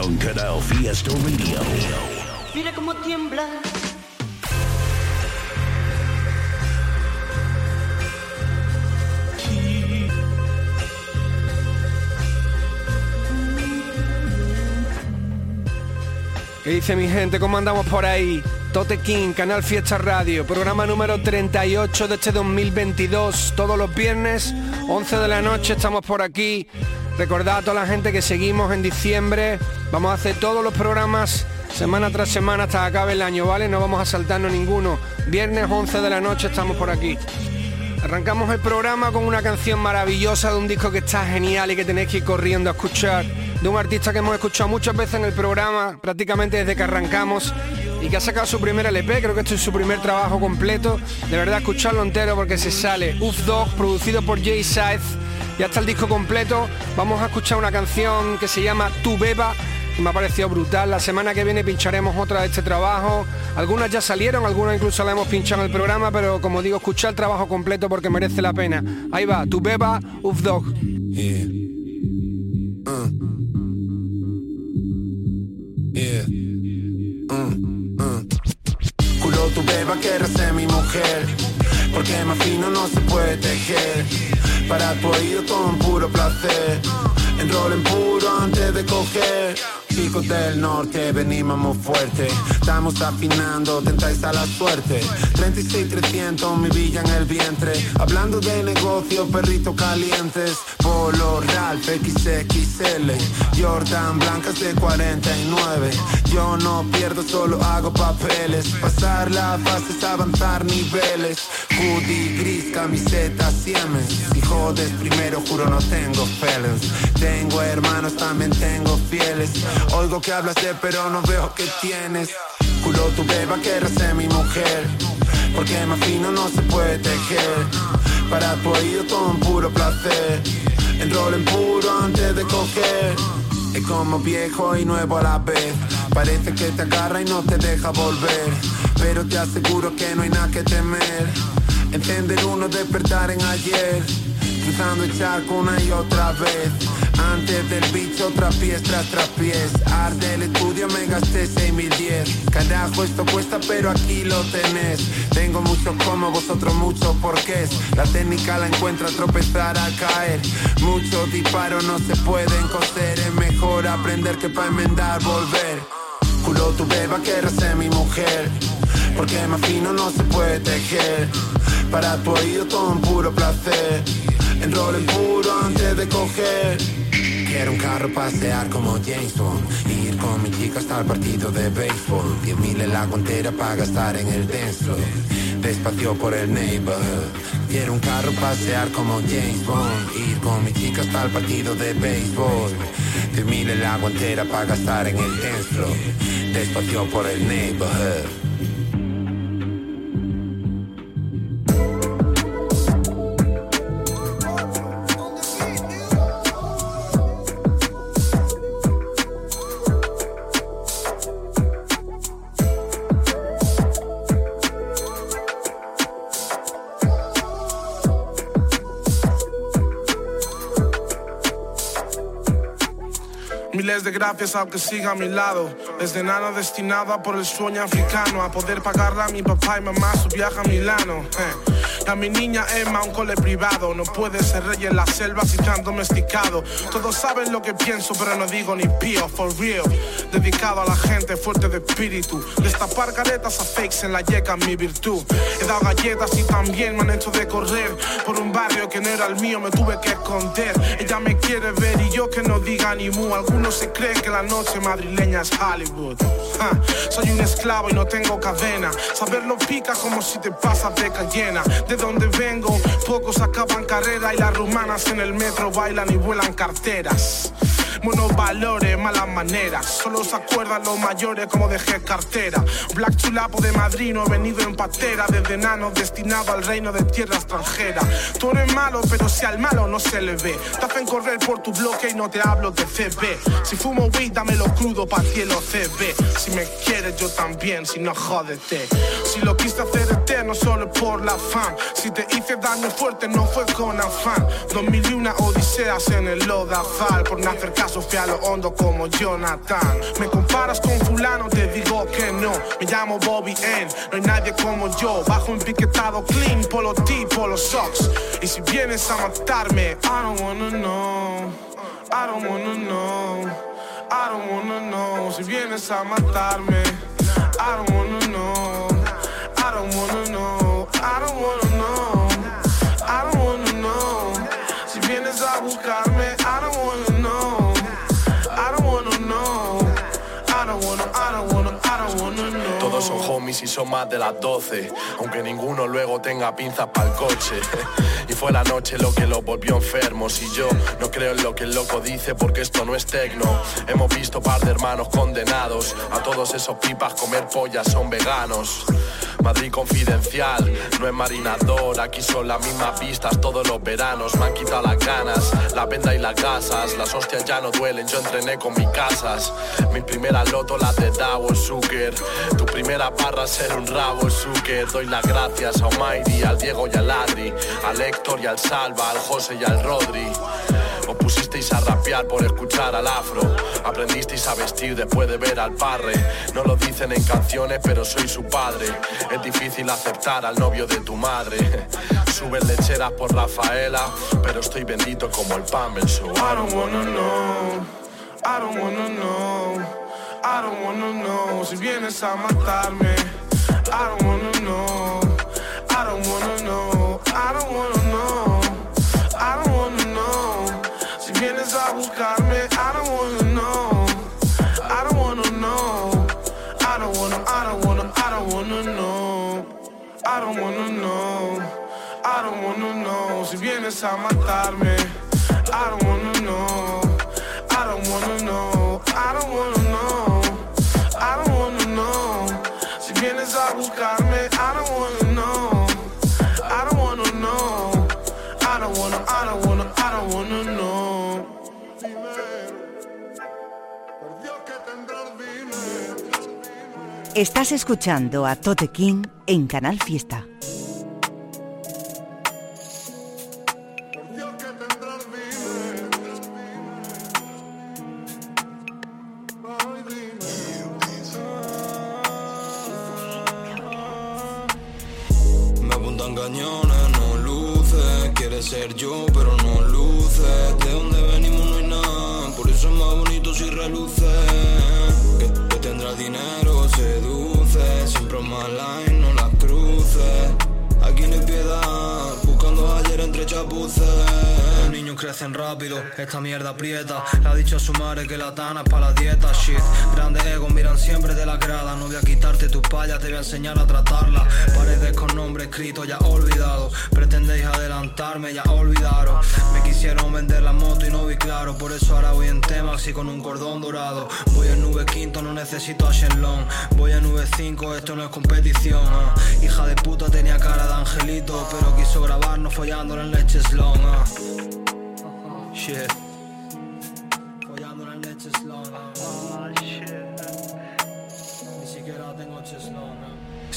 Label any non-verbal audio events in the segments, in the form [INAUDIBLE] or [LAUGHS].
On Canal Fiesta Radio. Mira cómo tiembla. ¿Qué dice mi gente? ¿Cómo andamos por ahí? Tote King, Canal Fiesta Radio, programa número 38 de este 2022. Todos los viernes, 11 de la noche, estamos por aquí. Recordad a toda la gente que seguimos en diciembre. Vamos a hacer todos los programas semana tras semana hasta que acabe el año, ¿vale? No vamos a saltarnos ninguno. Viernes 11 de la noche estamos por aquí. Arrancamos el programa con una canción maravillosa de un disco que está genial y que tenéis que ir corriendo a escuchar. De un artista que hemos escuchado muchas veces en el programa, prácticamente desde que arrancamos, y que ha sacado su primer LP, creo que este es su primer trabajo completo. De verdad, escucharlo entero porque se sale. Uf Dog, producido por Jay Scythe. Ya está el disco completo. Vamos a escuchar una canción que se llama Tu Beba, me ha parecido brutal. La semana que viene pincharemos otra de este trabajo. Algunas ya salieron, algunas incluso la hemos pinchado en el programa, pero como digo, escuchar el trabajo completo porque merece la pena. Ahí va, Tu Beba, Uf Dog. Yeah. Uh. Yeah. Uh, uh. Culo tu beba quiere ser mi mujer Porque más fino no se puede tejer Para tu oído todo un puro placer Enrolen puro antes de coger Chicos del norte, venimos fuerte. Estamos afinando, tentáis a la suerte. 36-300, mi villa en el vientre. Hablando de negocio, perritos calientes. Polo, Ralph, XXL Jordan, blancas de 49 Yo no pierdo, solo hago papeles. Pasar la fase es avanzar niveles. Hoodie gris, camiseta Siemens. Si jodes primero, juro no tengo felons Tengo hermanos, también tengo fieles Oigo que hablas de pero no veo que tienes. Culo tu beba quiere ser mi mujer. Porque más fino no se puede tejer. Para tu oído todo un puro placer. Enrolen puro antes de coger. Es como viejo y nuevo a la vez. Parece que te agarra y no te deja volver. Pero te aseguro que no hay nada que temer. Encender uno, despertar en ayer. Cruzando el charco una y otra vez Antes del bicho otra pies tras pies Arte el estudio me gasté 6010 Carajo esto cuesta pero aquí lo tenés. Tengo muchos como vosotros muchos porqués. La técnica la encuentra tropezar al caer. Muchos disparos no se pueden coser. Es mejor aprender que para enmendar volver. Culo tu beba quiere ser mi mujer Porque más fino no se puede tejer. Para tu oído todo un puro placer. Enrolen puro antes de coger. Quiero un carro pasear como James Bond Ir con mi chica hasta el partido de béisbol. Diez mil en la guantera para gastar en el dance floor Despacio por el neighborhood. Quiero un carro pasear como James Bond Ir con mi chica hasta el partido de béisbol. Diez mil en la guantera para gastar en el dance floor Despacio por el neighborhood gracias aunque siga a mi lado. Desde nana destinada por el sueño africano a poder pagarle a mi papá y mamá su viaje a Milano. eh. A mi niña Emma un cole privado. No puede ser rey en la selva si tan domesticado. Todos saben lo que pienso, pero no digo ni pío, for real. Dedicado a la gente fuerte de espíritu. Destapar caretas a fakes en la yeca, mi virtud. He dado galletas y también me han hecho de correr. Por un barrio que no era el mío, me tuve que esconder. Ella me quiere ver y yo que no diga ni mu. Algunos se creen que la noche madrileña es Hollywood. Soy un esclavo y no tengo cadena. Saberlo pica como si te pasas de llena. Donde vengo, pocos acaban carrera y las rumanas en el metro bailan y vuelan carteras. Buenos valores, malas maneras. Solo se acuerdan los mayores como dejé cartera. Black Chulapo de Madrid, no he venido en patera. Desde enano destinado al reino de tierra extranjera. Tú eres malo, pero si al malo no se le ve. Te hacen correr por tu bloque y no te hablo de CB. Si fumo weed, dámelo crudo pa' cielo CB. Si me quieres, yo también, si no jódete. Si lo quise hacer eterno, solo por la fan. Si te hice daño fuerte, no fue con afán. 2001 odiseas en el Lodazal. Por no hacer caso, fui a lo hondo como Jonathan. Me comparas con fulano, te digo que no. Me llamo Bobby N, no hay nadie como yo. Bajo piquetado clean, polo T, polo socks. Y si vienes a matarme, I don't wanna know. I don't wanna know. I don't wanna know. Si vienes a matarme, I don't wanna know. Homies y son más de las 12, aunque ninguno luego tenga pinzas para el coche. [LAUGHS] Y fue la noche lo que los volvió enfermos y yo no creo en lo que el loco dice porque esto no es tecno. Hemos visto par de hermanos condenados, a todos esos pipas comer pollas son veganos. Madrid confidencial, no es marinador, aquí son las mismas pistas todos los veranos, me han quitado las ganas, la venda y las gasas, las hostias ya no duelen, yo entrené con mis casas, mis primeras loto las de Dow Zucker, tu primera barra ser un rabo Zucker, doy las gracias a Almighty, al Diego y al Adri, al Héctor y al Salva, al José y al Rodri. Os pusisteis a rapear por escuchar al afro. Aprendisteis a vestir después de ver al parre. No lo dicen en canciones, pero soy su padre. Es difícil aceptar al novio de tu madre. [LAUGHS] Suben lecheras por Rafaela, pero estoy bendito como el pan so I don't wanna know. I don't wanna know. I don't wanna know. Si vienes a matarme, I don't wanna know. I don't wanna know. I don't wanna Don't wanna know. Si vienes a matarme, I don't wanna know. I don't wanna know. I don't wanna know. I don't wanna know. Si vienes a buscarme, I don't wanna know. I don't wanna know. I don't wanna, I don't wanna, I don't wanna know. Estás escuchando a Tote King en Canal Fiesta. Su madre que la tana para la dieta. Shit, grandes egos miran siempre de la grada. No voy a quitarte tus payas, te voy a enseñar a tratarla. Paredes con nombre escrito, ya olvidado. Pretendéis adelantarme, ya olvidaron. Me quisieron vender la moto y no vi claro. Por eso ahora voy en tema, así con un cordón dorado. Voy en nube quinto, no necesito a Shenlong. Voy en nube 5, esto no es competición. ah. Hija de puta tenía cara de angelito, pero quiso grabarnos follándola en leche slong. ah. Shit. Siquiera tengo cheslón.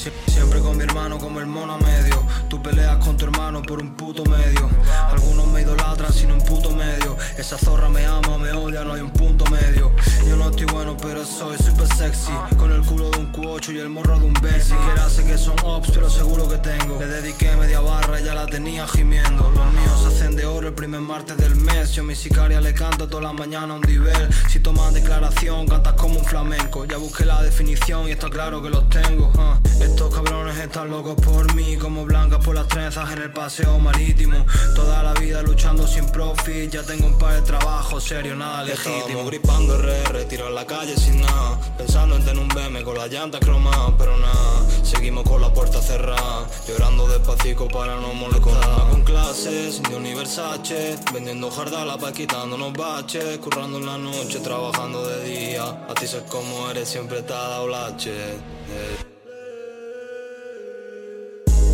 Sie- Siempre con mi hermano como el mono a medio. Tú peleas con tu hermano por un puto medio. Algunos me idolatran sin un puto medio. Esa zorra me ama, me odia, no hay un punto medio. Yo no estoy bueno, pero soy super sexy. Con el culo de un Q8 y el morro de un B. Siquiera sé que son ops, pero seguro que tengo. Le dediqué media barra y ya la tenía gimiendo. Los míos se hacen de oro el primer martes del mes. Yo a mi sicaria le canto toda la mañana un nivel. Si tomas declaración, cantas como un flamenco. Ya busqué la definición y está claro que los tengo. ah. Estos cabrones están locos por mí, como blancas por las trenzas en el paseo marítimo. Toda la vida luchando sin profit. Ya tengo un par de trabajos serios, nada legítimo. Estábamos gripando RR, tiro en la calle sin nada Pensando en tener un BM con las llantas cromadas Pero nada, seguimos con la puerta cerrada Llorando despacito para no molestar Con clase clase, sin Universace Vendiendo jardala pa' quitándonos baches Currando en la noche, trabajando de día A ti ser como eres, siempre te ha dado lache eh.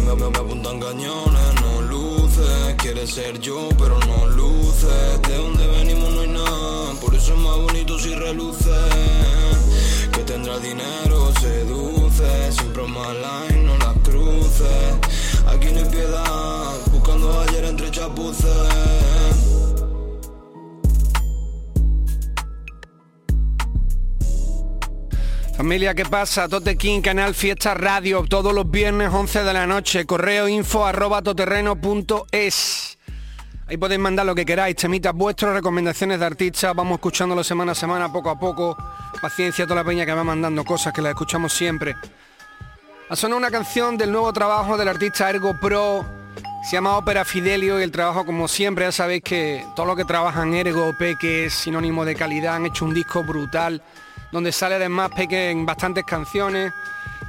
Me, me, apuntan cañones, no luces. Quieres ser yo, pero no luces De donde venimos no hay nada Por eso es más bonito si reluce. Que tendrá dinero, seduce. Siempre más line, no las cruces. Aquí no hay piedad Buscando ayer entre chapuces Familia, ¿qué pasa? Tote King, Canal Fiesta Radio, todos los viernes 11 de la noche, correo info arroba toterreno.es. Ahí podéis mandar lo que queráis, temitas vuestros, recomendaciones de artistas, vamos escuchándolo semana a semana, poco a poco. Paciencia a toda la peña que va mandando cosas, que las escuchamos siempre. Ha sonado una canción del nuevo trabajo del artista Ergo Pro, se llama Ópera Fidelio y el trabajo como siempre, ya sabéis que todo lo que trabajan Ergo, Peque es sinónimo de calidad, han hecho un disco brutal donde sale además Peque en bastantes canciones.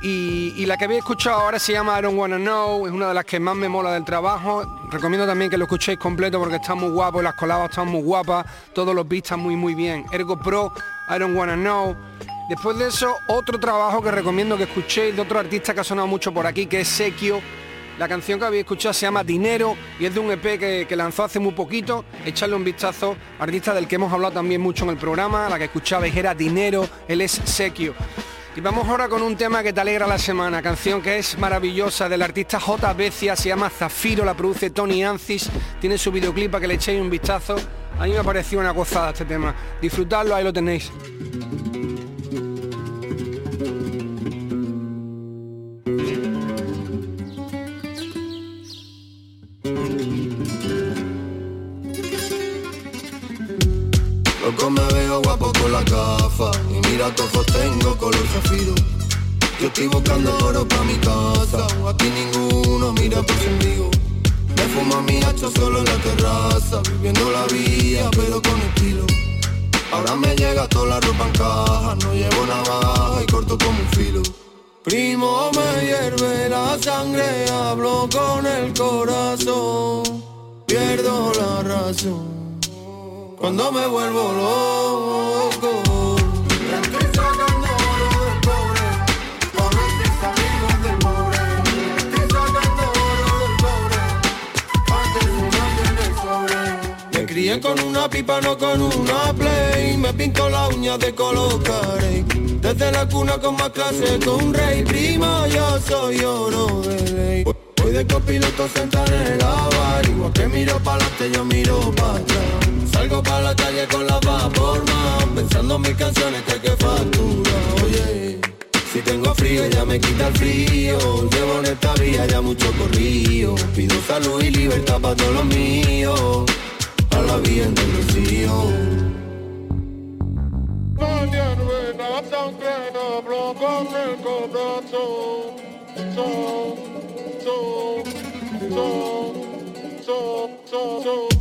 Y, la que habéis escuchado ahora se llama I Don't Wanna Know, es una de las que más me mola del trabajo. Recomiendo también que lo escuchéis completo porque está muy guapo, las coladas están muy guapas, todos los beats están muy muy bien. Ergo Pro, I Don't Wanna Know. Después de eso, otro trabajo que recomiendo que escuchéis de otro artista que ha sonado mucho por aquí, que es Sekio la canción que habéis escuchado se llama Dinero y es de un EP que, lanzó hace muy poquito. Echarle un vistazo, artista del que hemos hablado también mucho en el programa, la que escuchabais era Dinero, él es Sequio. Y vamos ahora con un tema que te alegra la semana, canción que es maravillosa del artista J. Becia, se llama Zafiro, la produce Tony Ancis, tiene su videoclip para que le echéis un vistazo. A mí me ha parecido una gozada este tema. Disfrutadlo, ahí lo tenéis. Y mira, todos tengo color zafiro. Yo estoy buscando oro pa' mi casa. Aquí ninguno mira por conmigo. Me fumo mi hacha solo en la terraza. Viviendo la vida, pero con estilo. Ahora me llega toda la ropa en caja. No llevo navaja y corto como un filo. Primo, me hierve la sangre. Hablo con el corazón. Pierdo la razón cuando me vuelvo loco. Que. Me crié con una pipa, no con una play. Me pinto la uña de color. Desde la cuna con más clase con un rey. Prima, yo soy oro de ley. Voy de copiloto sentado en el bar Igual que miro para adelante, yo miro para atrás Salgo para la calle con la vapor Pensando en mis canciones que hay que facturar. Oye, si tengo frío ya me quita el frío. Llevo en esta vía ya mucho corrido. Pido salud y libertad para todos los míos. A la bien del rocío so, so, so.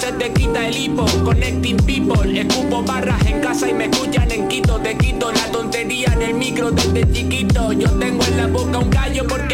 Se te quita el hipo. Connecting people, escupo barras en casa y me escuchan en Quito. Te quito la tontería en el micro desde chiquito. Yo tengo en la boca un gallo porque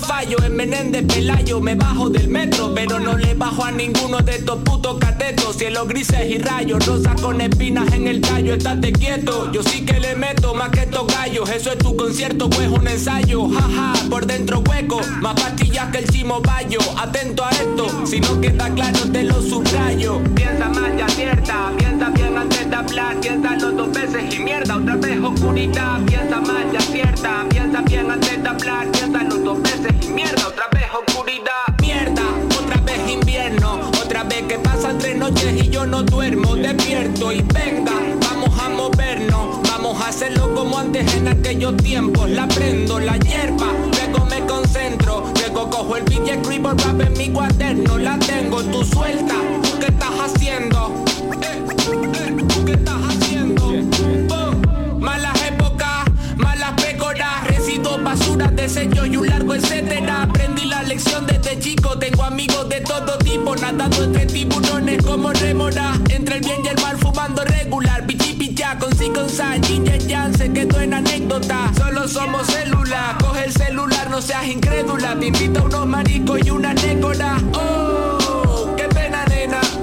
fallo. En Menéndez Pelayo me bajo del metro, pero no le bajo a ninguno de estos putos catetos. Cielos grises y rayos, rosas con espinas en el tallo. Estate quieto, yo sí que le meto más que estos gallos. Eso es tu concierto, pues un ensayo. Jaja, por dentro hueco, más pastillas que el chimo bayo. Atento a esto, si no queda claro te lo subrayo. Piensa más y acierta, piensa bien antes de hablar. Piensa los dos veces y mierda, otra vez oscuridad. Piensa más y acierta, piensa bien antes de hablar. Piensa los dos veces mierda, otra vez oscuridad. Mierda, otra vez invierno, otra vez que pasan tres noches y yo no duermo. Despierto y venga, vamos a movernos. Vamos a hacerlo como antes en aquellos tiempos. La prendo, la hierba, luego me concentro. Luego cojo el beat y escribo rap en mi cuaderno. La tengo, tú suelta. ¿Tú qué estás haciendo? Eh, eh, ¿Tú qué estás haciendo? Y un largo etcétera. Aprendí la lección desde chico. Tengo amigos de todo tipo. Nadando entre tiburones como remora. Entre el bien y el mal fumando regular. Pichi picha con si con san. Yin yang yang se quedó en anécdota. Solo somos células. Coge el celular, no seas incrédula. Te invito a unos maricos y una nécora. Oh.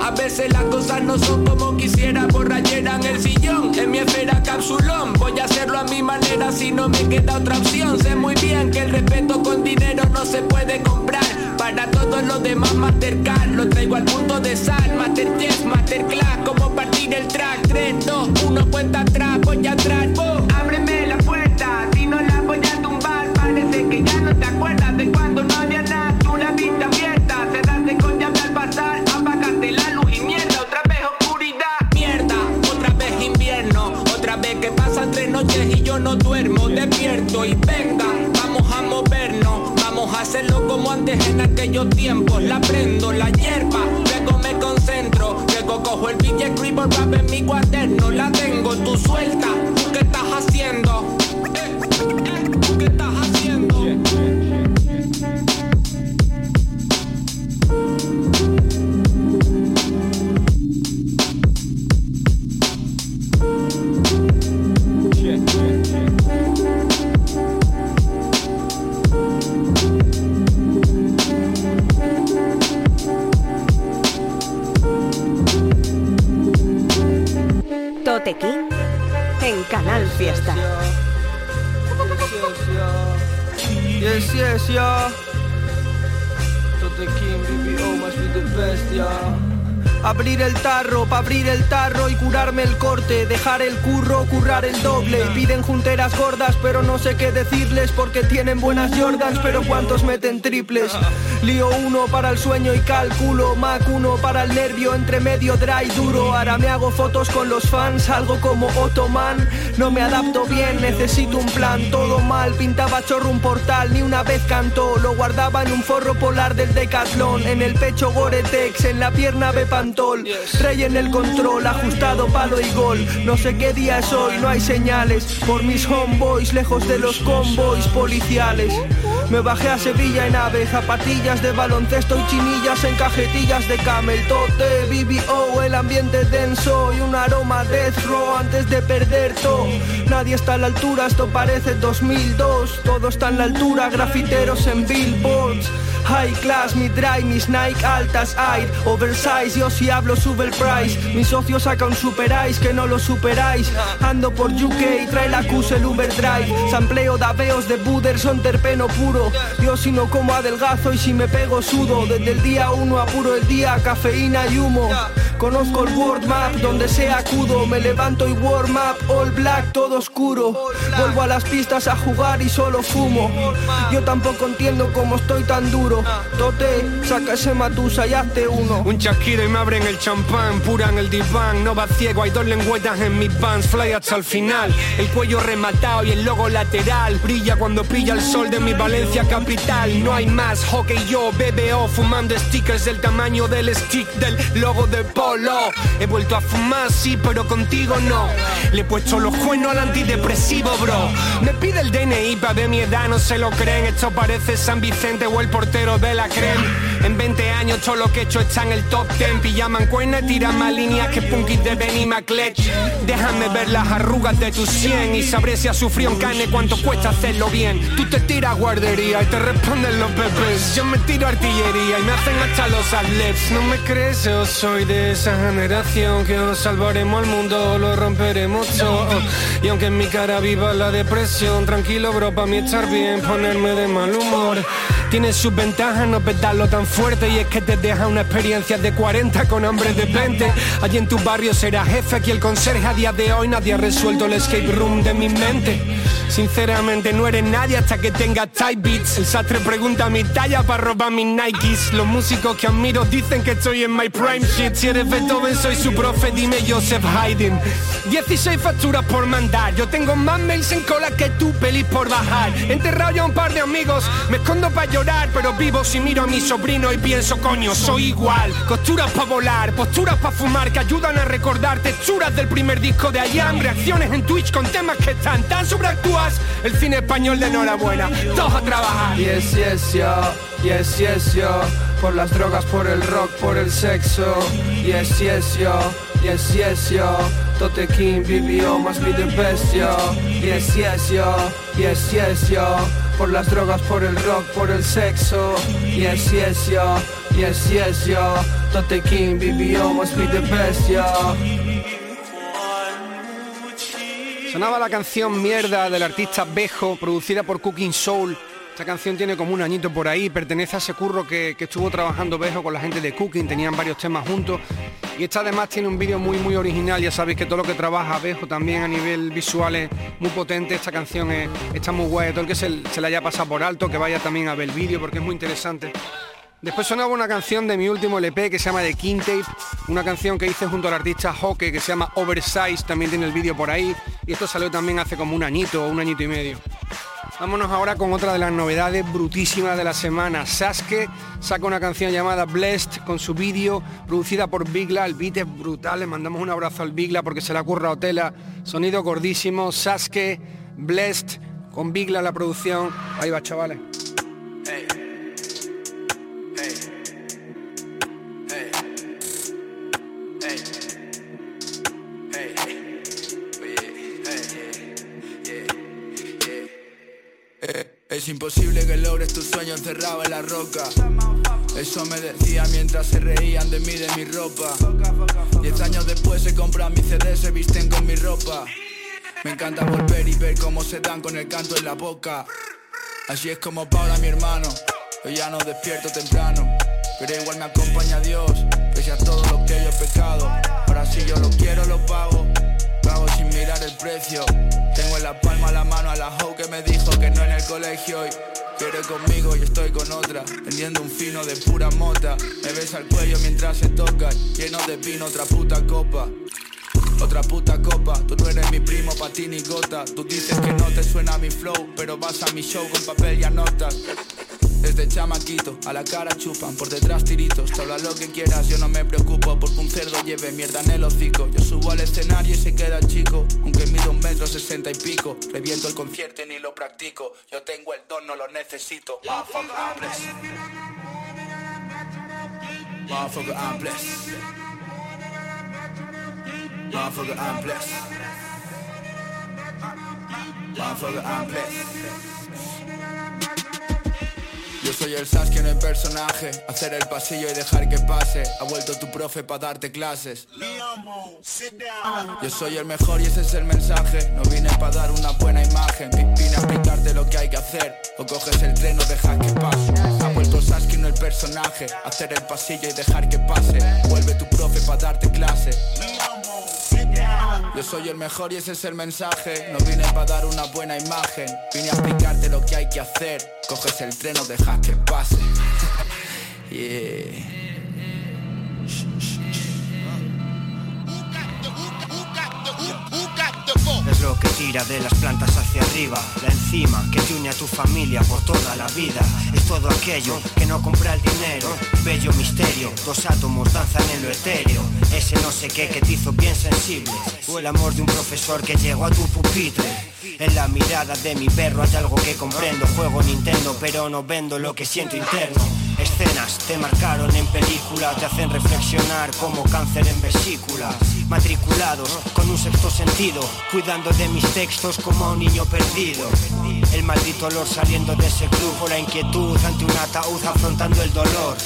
A veces las cosas no son como quisiera. Borrachera en el sillón. En mi esfera capsulón. Voy a hacerlo a mi manera si no me queda otra opción. Sé muy bien que el respeto con dinero no se puede comprar. Para todos los demás Mastercard Lo traigo al punto de sal Masterchef, Masterclass Como partir el track 3, 2, 1, cuenta atrás Voy atrás, oh, ábreme la puerta Si no la voy a tumbar Parece que ya no te acuerdas de cuando no había y yo no duermo Despierto y venga Vamos a movernos Vamos a hacerlo como antes en aquellos tiempos. La prendo, la hierba, luego me concentro. Luego cojo el beat y escribo rap en mi cuaderno. La tengo, tú suelta. ¿Tú qué estás haciendo? Eh, eh, ¿Tú qué estás Canal Fiesta. Yes, yes, yeah. Be the. Abrir el tarro, pa' abrir el tarro y curarme el corte, dejar el curro, currar el doble. Piden junteras gordas, pero no sé qué decirles porque tienen buenas Jordans, pero cuántos meten triples. Lío uno para el sueño y cálculo, Mac uno para el nervio, entre medio dry duro. Ahora me hago fotos con los fans, algo como Ottoman. No me adapto bien, necesito un plan, todo mal. Pintaba chorro un portal, ni una vez cantó. Lo guardaba en un forro polar del Decathlon. En el pecho Gore-Tex, en la pierna Rey en el control, ajustado palo y gol. No sé qué día es hoy, no hay señales. Por mis homeboys, lejos de los convoys policiales. Me bajé a Sevilla en ave, zapatillas de baloncesto y chinillas en cajetillas de camel. Tote, BBO, el ambiente denso y un aroma death row antes de perder todo. Nadie está a la altura, esto parece 2002. Todo está en la altura, grafiteros en billboards. High class, mi dry, mis Nike altas, air, oversize, yo si hablo sube el price. Mi socio saca un super ice que no lo superáis. Ando por UK, trae la Cus el Uber Drive. Sampleo daveos de Buderson, terpeno puro. Yo si no como adelgazo y si me pego sudo. Desde el día uno apuro el día, cafeína y humo. Conozco el world map, donde sea acudo. Me levanto y warm up, all black, todo oscuro. Vuelvo a las pistas a jugar y solo fumo. Yo tampoco entiendo cómo estoy tan duro. Tote, saca ese matusa y hazte uno. Un chasquido y me abren el champán, pura en el diván. No va ciego, hay dos lengüetas en mis pants, fly hasta el final. El cuello rematado y el logo lateral. Brilla cuando pilla el sol de mi Valencia capital. No hay más hockey yo, BBO, fumando stickers del tamaño del stick del logo de pop. He vuelto a fumar, sí, pero contigo no. Le he puesto los cuernos al antidepresivo, bro. Me pide el DNI para ver mi edad, no se lo creen. Esto parece San Vicente o el portero de la creme. En 20 años todo lo que he hecho está en el top 10. Pillaman cuernas, tiran más líneas que punkis de Benny McLetch. Déjame ver las arrugas de tu 100 y sabré si has sufrido en carne cuánto cuesta hacerlo bien. Tú te tiras guardería y te responden los pepes. Yo me tiro artillería y me hacen hasta los adlibs. No me crees, yo soy de esa generación que os salvaremos al mundo, lo romperemos todo. Y aunque en mi cara viva la depresión, tranquilo bro, para mí estar bien, ponerme de mal humor. Tiene sus ventajas no petarlo tan fuerte y es que te deja una experiencia de 40 con hambre de 20. Allí en tu barrio será jefe, aquí el conserje a día de hoy nadie ha resuelto el escape room de mi mente. Sinceramente no eres nadie hasta que tengas tight beats El sastre pregunta mi talla para robar mis Nikes Los músicos que admiro dicen que estoy en my prime shit Si eres Beethoven soy su profe, dime Joseph Haydn. 16 facturas por mandar Yo tengo más mails en cola que tú, pelis por bajar. Enterrado ya un par de amigos Me escondo para llorar, pero vivo si miro a mi sobrino y pienso, coño, soy igual. Costuras para volar, posturas para fumar Que ayudan a recordar texturas del primer disco de Ayam Reacciones en Twitch con temas que están tan sobreactuados el cine español de enhorabuena, todos a trabajar. Yes, yes, yo, yes, yes, yo, por las drogas, por el rock, por el sexo. Yes, yes, yo, yes, yes, yo, Tote King, BBO, must be the best. Yes, yes, yo, yes, yes, yo, por las drogas, por el rock, por el sexo. Yes, yes, yo, yes, yes, yo, Tote King, BBO, must be the. Sonaba la canción Mierda del artista Bejo, producida por Cooking Soul. Esta canción tiene como un añito por ahí, pertenece a ese curro que, estuvo trabajando Bejo con la gente de Cooking, tenían varios temas juntos. Y esta además tiene un vídeo muy muy original, ya sabéis que todo lo que trabaja Bejo también a nivel visual es muy potente, esta canción está muy guay, todo el que se, se la haya pasado por alto, que vaya también a ver el vídeo porque es muy interesante. Después sonaba una canción de mi último LP que se llama The King Tape, una canción que hice junto al artista Hockey que se llama Oversize, también tiene el vídeo por ahí, y esto salió también hace como un añito o un añito y medio. Vámonos ahora con otra de las novedades brutísimas de la semana. Sasuke saca una canción llamada Blessed con su vídeo, producida por Bigla. El beat es brutal, le mandamos un abrazo al Bigla porque se la curra Otela. Sonido gordísimo, Sasuke, Blessed, con Bigla la producción. Ahí va, chavales. Imposible que logres tu sueño encerrado en la roca. Eso me decía mientras se reían de mí, de mi ropa. Diez años después se compran mis CD, se visten con mi ropa. Me encanta volver y ver cómo se dan con el canto en la boca. Así es como para mi hermano. Yo ya no despierto temprano, pero igual me acompaña Dios, pese a todo lo que yo he pecado. Ahora si yo lo quiero, lo pago. Pago sin mirar el precio. Tengo en la palma la mano a la hoe que me dijo que no en el colegio y quiere conmigo y estoy con otra, vendiendo un fino de pura mota. Me besa el cuello mientras se toca, lleno de vino, otra puta copa. Otra puta copa, tú no eres mi primo, pa' ti ni gota Tú dices que no te suena mi flow, pero vas a mi show con papel y anotas desde chamaquito, a la cara chupan, por detrás tiritos. Te habla lo que quieras, yo no me preocupo porque un cerdo lleve mierda en el hocico. Yo subo al escenario y se queda chico, aunque mido un metro sesenta y pico. Reviento el concierto y ni lo practico. Yo tengo el don, no lo necesito. Blessed. Blessed. Blessed. Yo soy el Sasuke en el personaje. Hacer el pasillo y dejar que pase. Ha vuelto tu profe para darte clases. Yo soy el mejor y ese es el mensaje. No vine para dar una buena imagen. Vine a explicarte lo que hay que hacer. O coges el tren o dejas que pase. Ha vuelto Sasuke en el personaje. Hacer el pasillo y dejar que pase. Vuelve tu profe para darte clases yo soy el mejor y ese es el mensaje. No vine para dar una buena imagen. Vine a explicarte lo que hay que hacer. Coges el tren o dejas que pase. [LAUGHS] Es lo que tira de las plantas hacia arriba. La enzima que te une a tu familia por toda la vida. Es todo aquello que no compra el dinero. Bello misterio, dos átomos danzan en lo etéreo. Ese no sé qué que te hizo bien sensible. O el amor de un profesor que llegó a tu pupitre. En la mirada de mi perro hay algo que comprendo. Juego Nintendo, pero no vendo lo que siento interno. Escenas te marcaron en película, te hacen reflexionar como cáncer en vesícula. Matriculados con un sexto sentido, cuidando de mis textos como un niño perdido. El maldito olor saliendo de ese club o la inquietud ante un ataúd afrontando el dolor.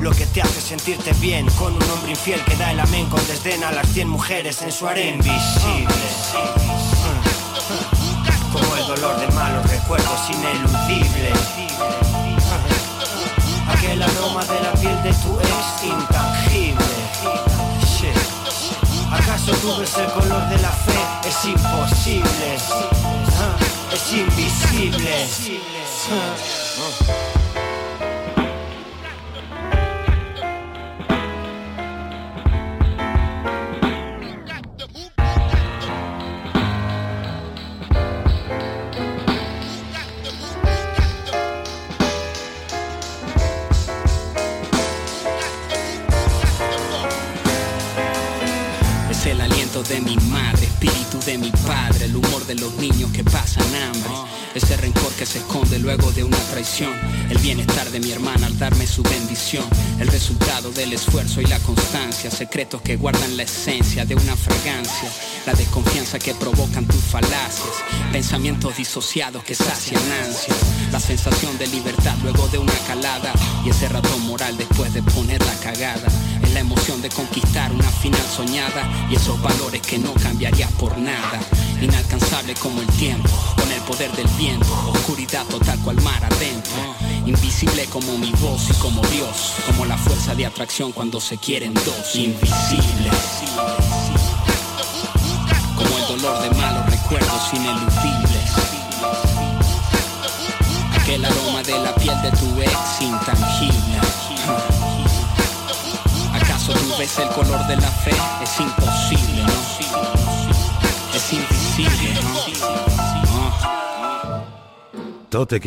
Lo que te hace sentirte bien con un hombre infiel que da el amén con desdén a las cien mujeres en su harén invisible. Como el dolor de malos recuerdos ineludibles Aquel aroma de la piel de tu ex intangible. ¿Acaso tú ves el color de la fe? Es imposible. Ah, Es invisible de los niños que pasan hambre, ese rencor que se esconde luego de una traición, el bienestar de mi hermana al darme su bendición, el resultado del esfuerzo y la constancia, secretos que guardan la esencia de una fragancia, la desconfianza que provocan tus falacias, pensamientos disociados que sacian ansias, la sensación de libertad luego de una calada. Y ese ratón moral después de poner la cagada, es la emoción de conquistar una final soñada. Y esos valores que no cambiaría por nada, inalcanzable como el tiempo, con el poder del viento, oscuridad total cual mar adentro, invisible como mi voz y como Dios, como la fuerza de atracción cuando se quieren dos, invisible. Como el dolor de malos recuerdos ineludibles. Aquel aroma de la piel de tu ex intangible. Ves el color de la fe? Es imposible, ¿no? Es invisible, ¿no? Tote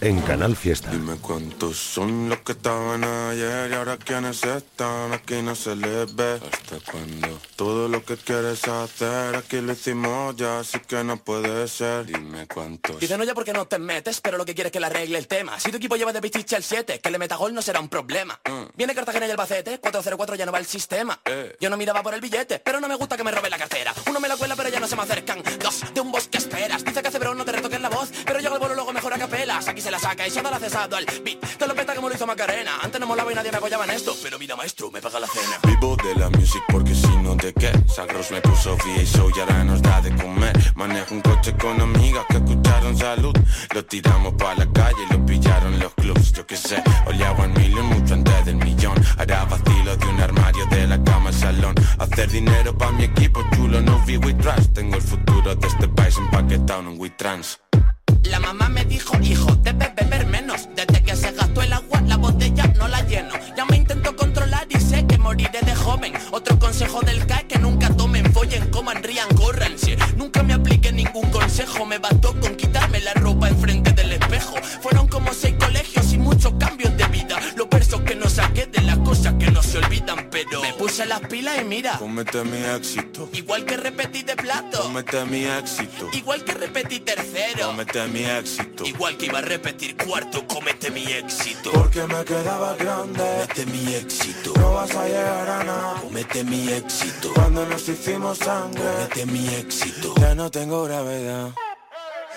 en Canal Fiesta. Dime cuántos son los que estaban ayer y ahora quiénes están, aquí no se les ve. ¿Hasta cuándo? Todo lo que quieres hacer, aquí lo hicimos ya, así que no puede ser. Dime cuántos. Dice no ya porque no te metes, pero lo que quieres que le arregle el tema. Si tu equipo lleva de Pichiche al 7, que le meta gol no será un problema. Mm. Viene Cartagena y Albacete, 404 ya no va el sistema. Eh. Yo no miraba por el billete, pero no me gusta que me robe la cartera. Uno me la cuela, pero ya no se me acercan. Dos, de un bosque esperas. Dice que hace bro, no te retoques la voz, pero yo al vuelo luego Aquí se la saca y se da la cesado al beat. Te lo peta como lo hizo Macarena. Antes no molaba y nadie me apoyaba en esto, pero mira maestro, me paga la cena. Vivo de la music porque si no de qué Sagros me puso VA y ahora nos da de comer. Manejo un coche con amigas que escucharon salud. Lo tiramos pa' la calle y lo pillaron los clubs. Yo qué sé, oleaba en million mucho antes del millón. Ahora vacilo de un armario de la cama al salón. Hacer dinero pa' mi equipo chulo, no vi we trash. Tengo el futuro de este país empaquetado en un trans La mamá me dijo, hijo, debes beber menos. Desde que se gastó el agua, la botella no la lleno. Ya me intento controlar y sé que moriré de joven. Otro consejo del CAE que nunca tomen, follen, coman, rían, corran. Nunca me apliqué ningún consejo, me bastó con quitarme la ropa enfrente las pilas y mira. Cómete mi éxito Igual que repetí de plato. Cómete mi éxito Igual que repetí tercero. Cómete mi éxito Igual que iba a repetir cuarto, cómete mi éxito. Porque me quedaba grande Cómete mi éxito. No vas a llegar a nada Cómete mi éxito. Cuando nos hicimos sangre Cómete mi éxito. Ya no tengo gravedad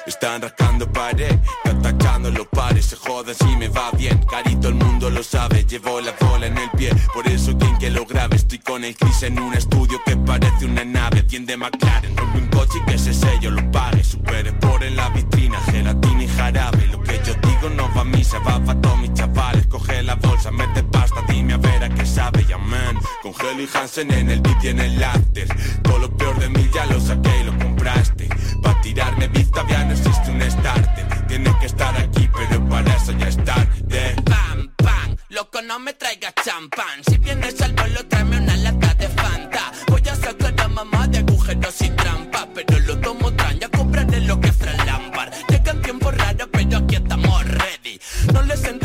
están rascando pared, atacando los pares, se jodan si me va bien. Carito el mundo lo sabe, llevo la bola en el pie. Por eso quien que lo grabe, estoy con el Chris en un estudio que parece una nave. Tiende McLaren, rompe un coche y que ese sello lo pague. Super por en la vitrina, gelatina y jarabe. Lo que yo digo no va a misa, va pa' todos mis chavales. Coge la bolsa, mete pasta, dime a ver a qué sabe, ya man. Con Heli Hansen en el beat y en el after. Todo lo peor de mí ya lo saqué y lo compraste. Para tirarme vista ya no existe un estarte. Tiene que estar aquí, pero para eso ya es tarde. Pam, pam, loco, no me traigas champán. Si vienes al bolo, tráeme una lata de Fanta. Voy a sacar a mamá de agujeros y trampas, pero lo tomo tan ya compraré lo que es Fran Lampard. Llegan tiempos raros, pero aquí estamos ready. No les entiendo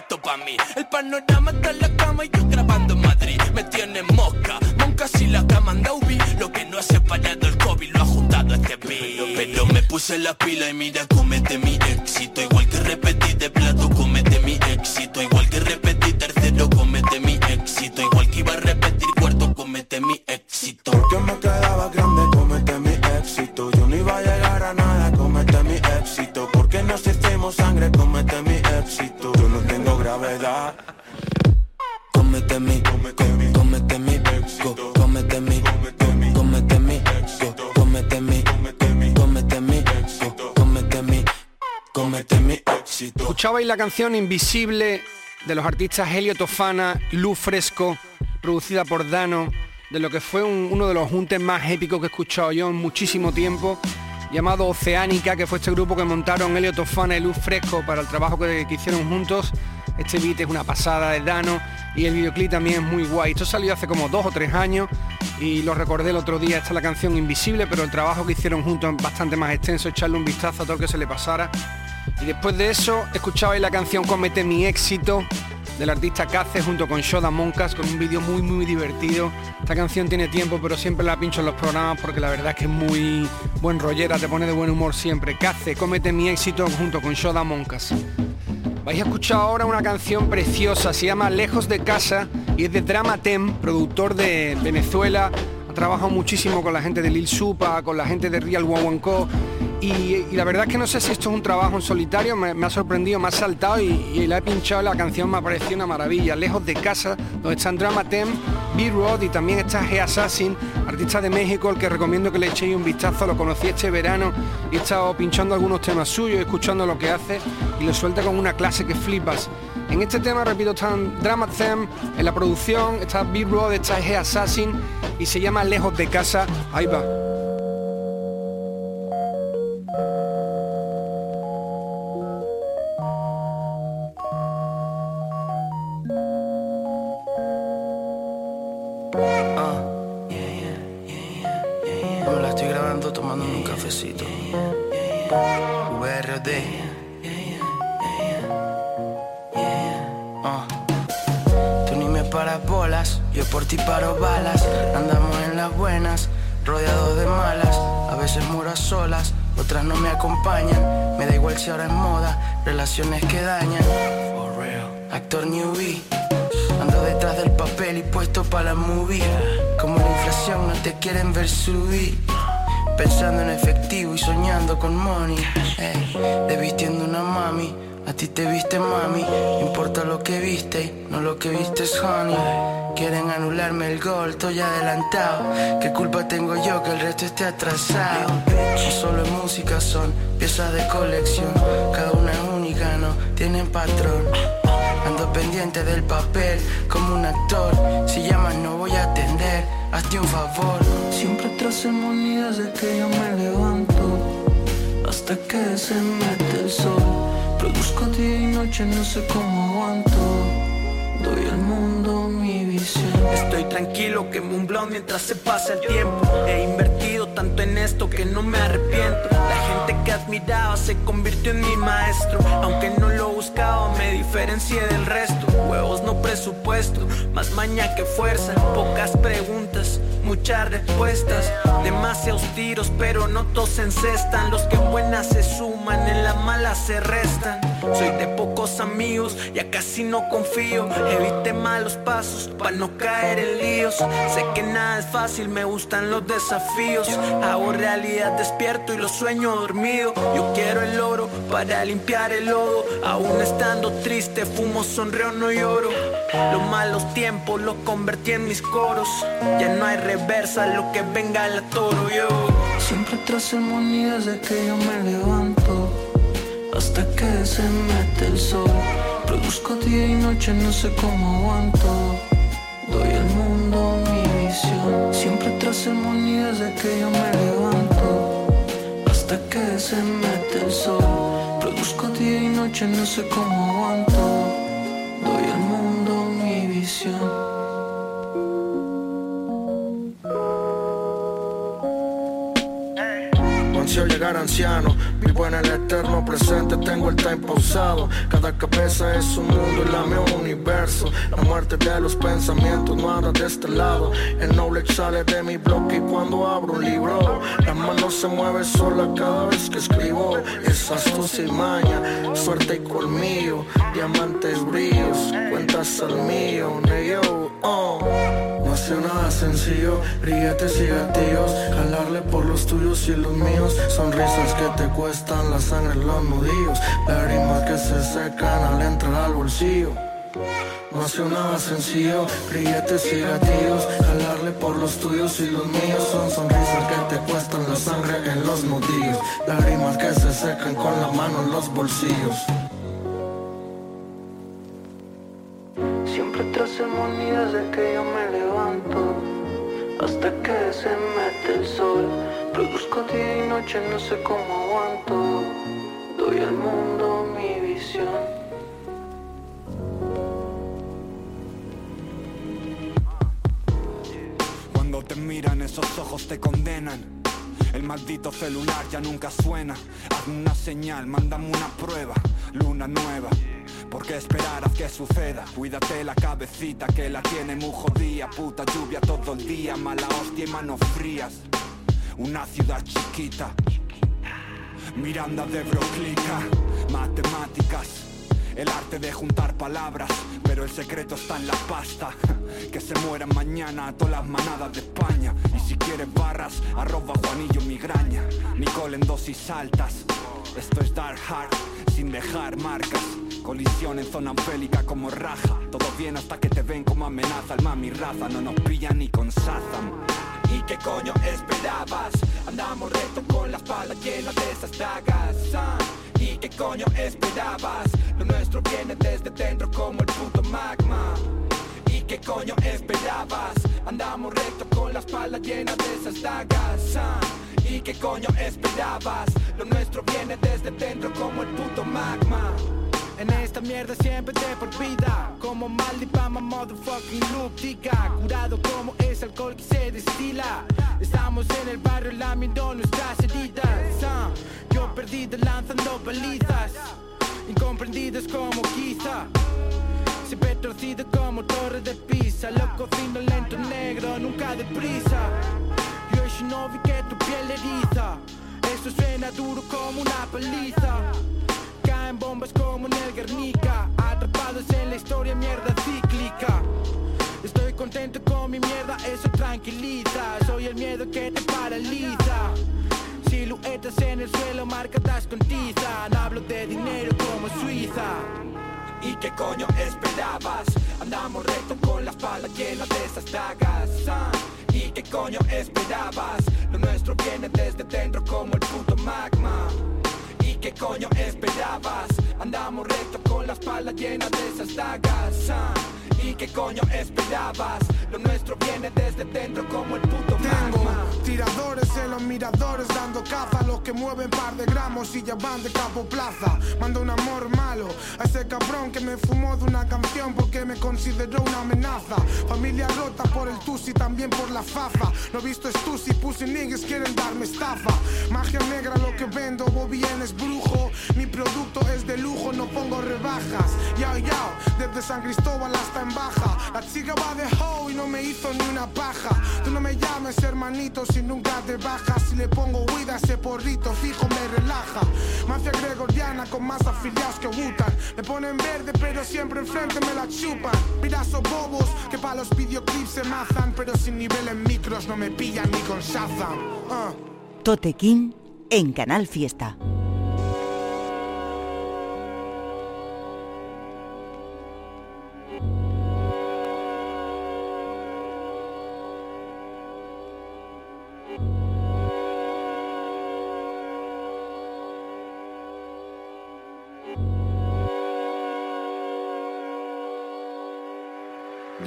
puesto pa' mí, el panorama está en la cama y yo grabando en Madrid. Me tiene mosca, nunca si la cama anda Lo que no ha separado el COVID lo ha juntado este beat. Pero me puse la pila y mira, comete mi éxito. Igual que repetí de plato, comete mi éxito. Escuchabais la canción Invisible de los artistas Helio Tofana, Luz Fresco, producida por Dano, de lo que fue uno de los juntes más épicos que he escuchado yo en muchísimo tiempo, llamado Oceánica, que fue este grupo que montaron Helio Tofana y Luz Fresco para el trabajo que, hicieron juntos. Este beat es una pasada de Dano y el videoclip también es muy guay. Esto salió hace como dos o tres años y lo recordé el otro día. Esta es la canción Invisible, pero el trabajo que hicieron juntos es bastante más extenso, echarle un vistazo a todo lo que se le pasara. Y después de eso, escuchabais la canción Comete mi éxito del artista Cace junto con Shoda Moncas con un vídeo muy muy divertido. Esta canción tiene tiempo pero siempre la pincho en los programas porque la verdad es que es muy buen rollera, te pone de buen humor siempre. Cace, comete mi éxito junto con Shoda Moncas. Vais a escuchar ahora una canción preciosa, se llama Lejos de casa y es de Dramatem, productor de Venezuela. Ha trabajado muchísimo con la gente de Lil Supa, con la gente de Real One y, la verdad es que no sé si esto es un trabajo en solitario, me, ha sorprendido, me ha saltado y, la he pinchado, la canción me ha parecido una maravilla. Lejos de casa, donde están Dramatem, B-Rod y también está G Assassin, artista de México, el que recomiendo que le echéis un vistazo, lo conocí este verano y he estado pinchando algunos temas suyos, escuchando lo que hace y lo suelta con una clase que flipas. En este tema, repito, están Dramatem, en la producción está B-Rod, está G Assassin y se llama Lejos de casa, ahí va. Por ti paro balas, andamos en las buenas, rodeados de malas, a veces muero a solas, otras no me acompañan, me da igual si ahora es moda, relaciones que dañan. Actor newbie, ando detrás del papel y puesto para la movie, como la inflación no te quieren ver subir. Pensando en efectivo y soñando con money, hey, desvistiendo una mami a ti te viste mami, importa lo que viste, no lo que viste es honey. Quieren anularme el gol, estoy adelantado. ¿Qué culpa tengo yo que el resto esté atrasado? No solo es música, son piezas de colección. Cada una es única, no tienen patrón. Ando pendiente del papel como un actor. Si llamas no voy a atender, hazte un favor. Siempre tras monedas de que yo me levanto hasta que se mete el sol. Produzco día y noche, no sé cómo tranquilo que un mientras se pasa el tiempo. He invertido tanto en esto que no me arrepiento. La gente que admiraba se convirtió en mi maestro. Aunque no lo buscaba, me diferencié del resto. Huevos no presupuesto, más maña que fuerza. Pocas preguntas, muchas respuestas. Demasiados tiros, pero no todos encestan. Los que en buenas se suman, en la mala se restan. Soy de pocos amigos, ya casi no confío. Evite malos pasos para no caer en líos. Sé que nada es fácil, me gustan los desafíos. Hago realidad despierto y lo sueño dormido. Yo quiero el oro para limpiar el lodo. Aún estando triste, fumo, sonreo, no lloro. Los malos tiempos los convertí en mis coros. Ya no hay reversa, lo que venga la toro yo. Siempre tras monedas de que yo me levanto. Hasta que se mete el sol. Produzco día y noche, no sé cómo aguanto. Doy al mundo mi visión. Siempre tras monedas de que yo me levanto. Hasta que se mete el sol. Produzco día y noche, no sé cómo aguanto. intuition. Llegar anciano. Vivo en el eterno presente, tengo el time pausado. Cada cabeza es un mundo y la mía un universo. La muerte de los pensamientos no anda de este lado. El knowledge sale de mi bloque y cuando abro un libro, la mano se mueve sola cada vez que escribo. Es astucia y maña, suerte y colmillo, diamantes brillos, cuentas al mío, oh. No hace nada sencillo, brilletes y gatillos Jalarle por los tuyos y los míos Sonrisas que te cuestan la sangre en los nudillos. Lágrimas que se secan al entrar al bolsillo. No nada sencillo, brilletes y gatillos. Jalarle por los tuyos y los míos Son sonrisas que te cuestan la sangre en los nudillos. Lágrimas que se secan con la mano en los bolsillos. Siempre tras el de que yo me levanto Hasta que se mete el sol Produzco día y noche, no sé cómo aguanto Doy al mundo mi visión Cuando te miran esos ojos te condenan el maldito celular ya nunca suena. Hazme una señal, mándame una prueba. Luna nueva. ¿Por qué esperar a que suceda? Cuídate la cabecita que la tiene muy jodida. Puta lluvia todo el día, mala hostia y manos frías. Una ciudad chiquita. Miranda de Broclica, matemáticas el arte de juntar palabras, pero el secreto está en la pasta. Que se mueran mañana todas las manadas de España. Y si quieres barras, arroba Juanillo migraña. Nicole en dosis altas. Esto es Dark Heart, sin dejar marcas. Colisión en zona bélica como raja. Todo bien hasta que te ven como amenaza. El mami raza no nos pilla ni con Sazam. ¿Y qué coño esperabas? Andamos recto con la espalda llena de esas dagas. Ah. ¿Y qué coño esperabas? Lo nuestro viene desde dentro como el puto magma. ¿Y qué coño esperabas? Andamos recto con la espalda llena de esas dagas. Ah. ¿Y qué coño esperabas? Lo nuestro viene desde dentro como el puto magma. En esta mierda siempre de por vida. Como Maldipama motherfucking loop Curado como ese alcohol que se destila. Estamos en el barrio lamiendo nuestras heridas. Uh, Yo perdido lanzando balizas Incomprendidos como quizá Siempre torcido como torre de pisa. Lo cocino lento negro, nunca deprisa. Yo shinobi que tu piel eriza. Eso suena duro como una paliza en bombas como en el Guernica Atrapados en la historia, mierda cíclica Estoy contento con mi mierda, eso tranquiliza Soy el miedo que te paraliza Siluetas en el suelo marcadas con tiza hablo de dinero como Suiza ¿Y qué coño esperabas? Andamos recto con la espalda llena de esas dagas ah. ¿Y qué coño esperabas? Lo nuestro viene desde dentro como el puto magma ¿Qué coño esperabas? Andamos recto con la espalda llena de esas dagas ah. ¿Y qué coño esperabas? Lo nuestro viene desde dentro como el puto magma. tiradores en los miradores dando caza a los que mueven par de gramos y ya van de capo plaza. Mando un amor malo a ese cabrón que me fumó de una canción porque me consideró una amenaza. Familia rota por el tusi, también por la fafa. Lo visto es tusi, pussy niggas quieren darme estafa. Magia negra lo que vendo, bien es brujo. Mi producto es de no pongo rebajas. Yao yao, desde San Cristóbal hasta en baja. La chica va de ho y no me hizo ni una paja. Tú no me llames hermanito si nunca te bajas. Si le pongo huida ese porrito fijo me relaja. Mafia gregoriana con más afiliados que Wutan Me ponen verde pero siempre enfrente me la chupan. Pirasos bobos que para los videoclips se mazan Pero sin nivel en micros no me pillan ni con Shazam. Uh. Totequín en Canal Fiesta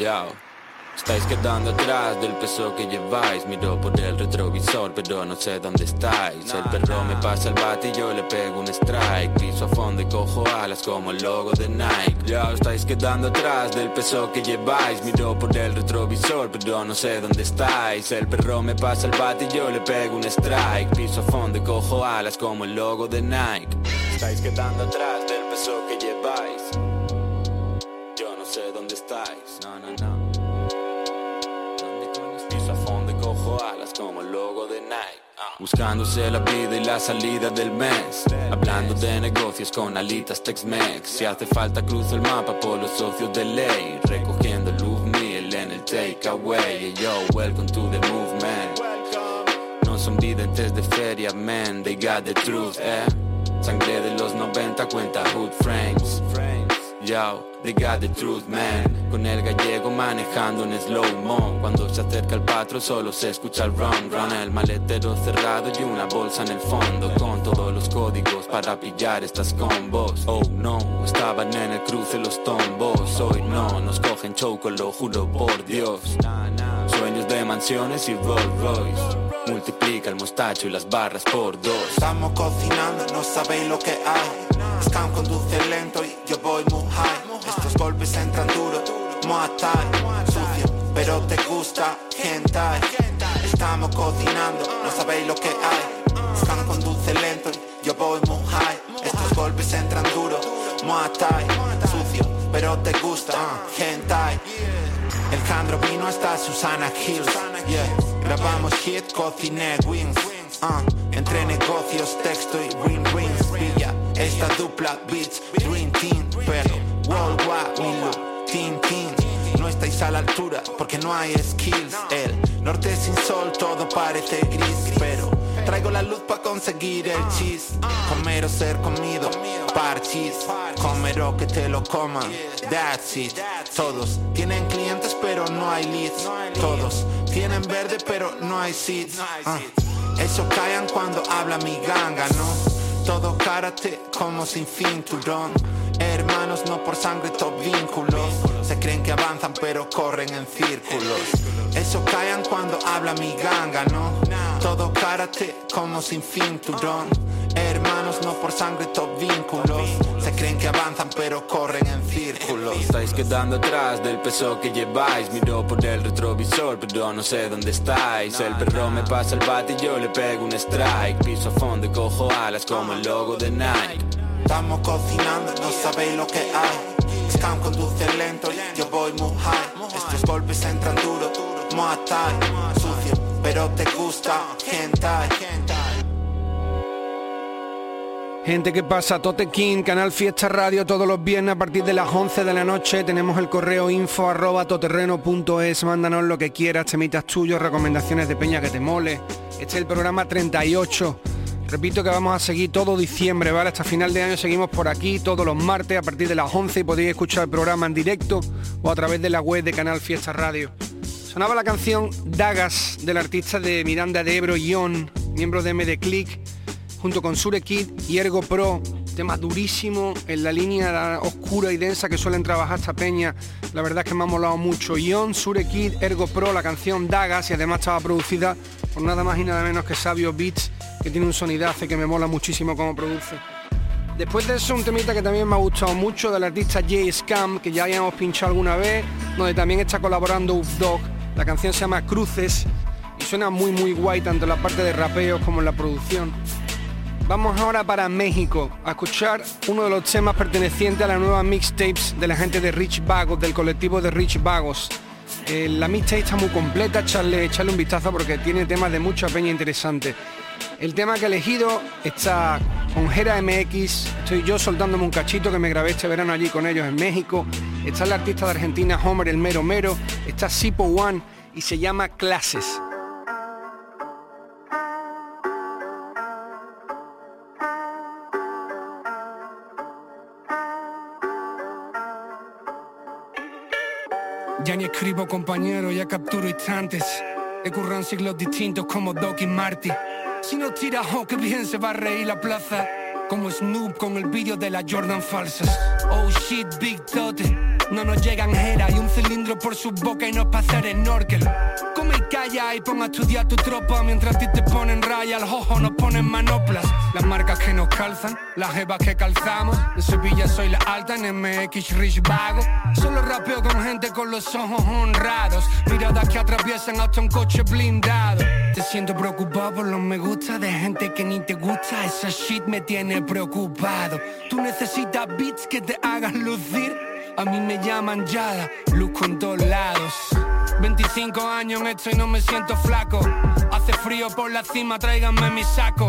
Yo. Estáis quedando atrás del peso que lleváis. Miro por el retrovisor pero no sé dónde estáis. El perro me pasa el bate y yo le pego un strike. Piso a fondo y cojo alas como el logo de Nike. Ya estáis quedando atrás del peso que lleváis. Miro por el retrovisor pero no sé dónde estáis. El perro me pasa el bate y yo le pego un strike. Piso a fondo y cojo alas como el logo de Nike. Estáis quedando atrás del peso que lleváis Buscándose la vida y la salida del mes. Hablando de negocios con alitas Tex-Mex. Si hace falta cruzo el mapa por los socios de ley. Recogiendo love meal en el takeaway. Yo, welcome to the movement. No son videntes de feria, man. They got the truth, eh. Sangre de los 90 cuenta hood frames Yo, they the truth, man. Con el gallego manejando en slow-mo. Cuando se acerca el patro solo se escucha el run, run. El maletero cerrado y una bolsa en el fondo. Con todos los códigos para pillar estas combos. Oh no, estaban en el cruce los tombos. Hoy no, nos cogen choco, lo juro por Dios. Sueños de mansiones y Rolls Royce. Multiplica el mostacho y las barras por dos. Estamos cocinando, no sabéis lo que hay. Scam conduce lento y yo Estos golpes entran duro, Muay. Sucio, pero te gusta, hentai. Estamos cocinando, no sabéis lo que hay. Scam conduce lento y yo voy muy high. Estos golpes entran duro, Muay. Sucio, pero te gusta, hentai. El Jandro vino hasta Susana Hills. Yeah. Grabamos hit, cociné wings. Uh, entre negocios, texto y ring rings. Villa, esta dupla beats, dream team. Pero No estáis a la altura porque no hay skills. El norte sin sol, todo parece gris. Pero traigo la luz para conseguir el cheese. Comer o ser comido, parchis. Comer o que te lo coman, that's it. Todos tienen clientes pero no hay leads. Todos tienen verde pero no hay seeds. Ah, Eso callan cuando habla mi ganga, ¿no? Todo karate como sin cinturón. Hermanos no por sangre, top vínculos. Se creen que avanzan pero corren en círculos. Eso callan cuando habla mi ganga, ¿no? Todo karate como sin cinturón. Hermanos no por sangre, top vínculos. Se creen que avanzan pero corren en círculos. Estáis quedando atrás del peso que lleváis Miro por el retrovisor pero no sé dónde estáis El perro me pasa el bate y yo le pego un strike Piso a fondo y cojo alas como el logo de Nike Estamos cocinando, no sabéis lo que hay Scam conduce lento, yo voy muy high Estos golpes entran duro, Muay Thai Sucio, pero te gusta, hentai Gente que pasa, Tote King, Canal Fiesta Radio todos los viernes a partir de las 11 de la noche. Tenemos el correo info arroba toterreno.es. Mándanos lo que quieras, temitas tuyos, recomendaciones de peña que te mole. Este es el programa 38. Repito que vamos a seguir todo diciembre, ¿vale? Hasta final de año seguimos por aquí todos los martes a partir de las 11 y podéis escuchar el programa en directo o a través de la web de Canal Fiesta Radio. Sonaba la canción Dagas del artista de Miranda de Ebro, Ion, miembro de MD Click junto con Sure Kid y Ergo Pro, tema durísimo en la línea oscura y densa que suelen trabajar esta peña. La verdad es que me ha molado mucho. Ion, Sure Kid, Ergo Pro, la canción Dagas y además estaba producida por nada más y nada menos que Sabio Beats, que tiene un sonidazo que me mola muchísimo como produce. Después de eso un temita que también me ha gustado mucho del artista Jay Scam, que ya habíamos pinchado alguna vez, donde también está colaborando Uf Dog. La canción se llama Cruces y suena muy muy guay tanto en la parte de rapeos como en la producción. Vamos ahora para México a escuchar uno de los temas pertenecientes a la nueva mixtapes de la gente de Rich Vagos, del colectivo de Rich Vagos. Eh, la mixtape está muy completa, echarle, echarle un vistazo porque tiene temas de mucha peña interesante. El tema que he elegido está con Jera MX, estoy yo soltándome un cachito que me grabé este verano allí con ellos en México. Está el artista de Argentina Homer el Mero Mero, está Sipo One y se llama Clases. Ya ni escribo compañero, ya capturo instantes. En siglos distintos como Doc y Marty. Si no tira, oh, que bien se va a reír la plaza. Como Snoop con el vídeo de la Jordan falsas. Oh shit, Big Tote. No nos llegan jera y un cilindro por su boca y nos pa' hacer snorkel. Y calla y ponga a estudiar tu tropa mientras a ti te ponen raya, al jojo nos ponen manoplas. Las marcas que nos calzan, las jevas que calzamos. De Sevilla soy la alta en MX Rich Vago. Solo rapeo con gente con los ojos honrados. Miradas que atraviesan hasta un coche blindado. Te siento preocupado por los me gusta de gente que ni te gusta. Esa shit me tiene preocupado. Tú necesitas beats que te hagan lucir. A mí me llaman Yada, luzco en todos lados. 25 años en esto y no me siento flaco. Hace frío por la cima, tráiganme mi saco.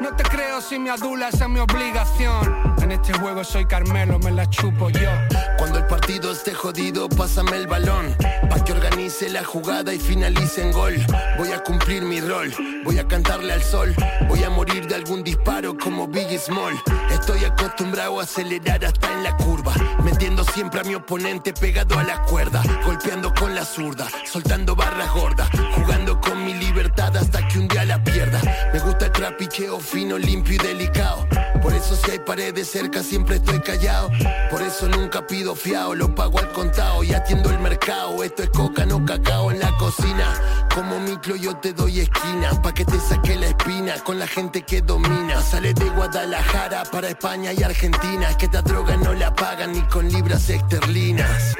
No te creo si me adulas, esa es mi obligación. En este juego soy Carmelo, me la chupo yo. Cuando el partido esté jodido, pásame el balón. Pa' que organice la jugada y finalice en gol. Voy a cumplir mi rol, voy a cantarle al sol. Voy a morir de algún disparo como Biggie Small. Estoy acostumbrado a acelerar hasta en la curva. Metiendo siempre a mi oponente pegado a la cuerda. Golpeando con la zurda, soltando barras gordas. Jugando con mi libertad hasta que un día la pierda. Me gusta el trapicheo fino, limpio y delicado. Por eso si hay paredes cerca siempre estoy callado. Por eso nunca pido fiado, lo pago al contado y atiendo el mercado. Esto es coca, no cacao en la cocina. Como micro yo te doy esquina, pa' que te saque la espina con la gente que domina. Sale de Guadalajara para España y Argentina. Que esta droga no la pagan ni con libras esterlinas.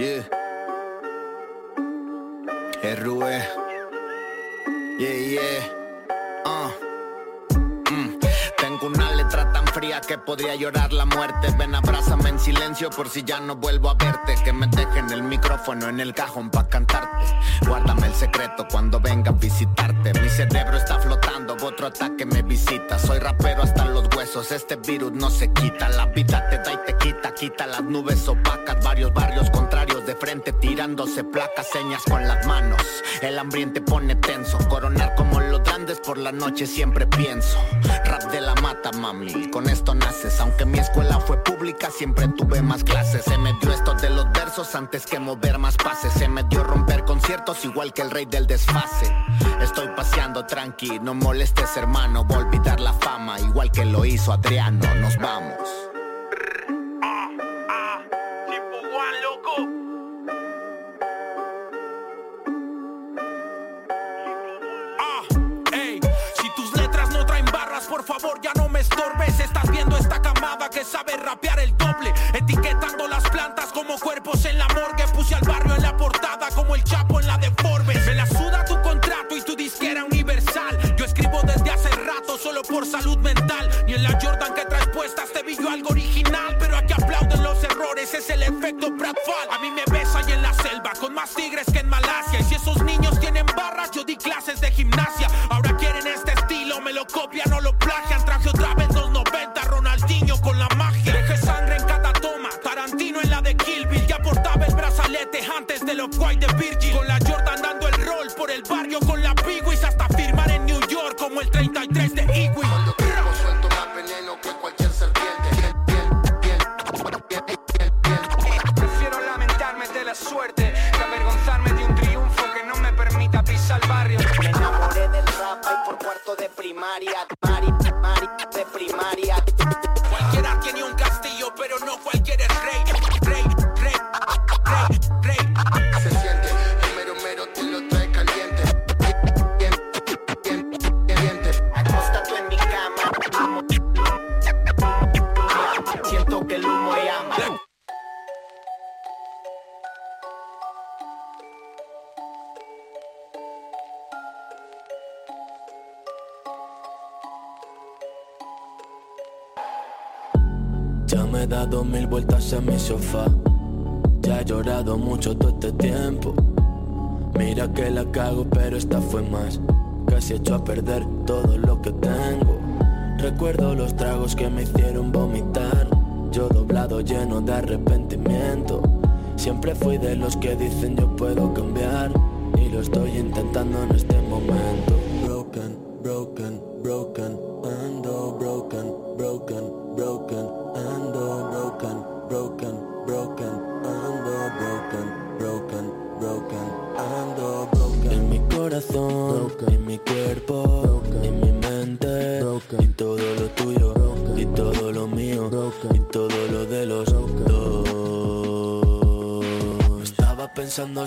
Uh, yeah. R.U.E. Yeah, yeah. Uh. Que podría llorar la muerte. Ven, abrázame en silencio por si ya no vuelvo a verte. Que me dejen el micrófono en el cajón pa' cantarte. Guárdame el secreto cuando venga a visitarte. Mi cerebro está flotando, otro ataque me visita. Soy rapero hasta los huesos, este virus no se quita. La vida te da y te quita, quita las nubes opacas. Varios barrios contrarios de frente tirándose placas, señas con las manos. El ambiente pone tenso, coronar como los grandes por la noche siempre pienso. Rap de la mata, mami, con Aunque mi escuela fue pública, siempre tuve más clases. Se me dio esto de los versos antes que mover más pases. Se me dio romper conciertos igual que el rey del desfase. Estoy paseando tranqui, no molestes hermano. Voy a olvidar la fama igual que lo hizo Adriano. Nos vamos. Ah, por favor ya no me estorbes. Viendo esta camada que sabe rapear el doble. Etiquetando sofá. Ya he llorado mucho todo este tiempo. Mira que la cago, pero esta fue más. Casi hecho a perder todo lo que tengo. Recuerdo los tragos que me hicieron vomitar. Yo doblado lleno de arrepentimiento. Siempre fui de los que dicen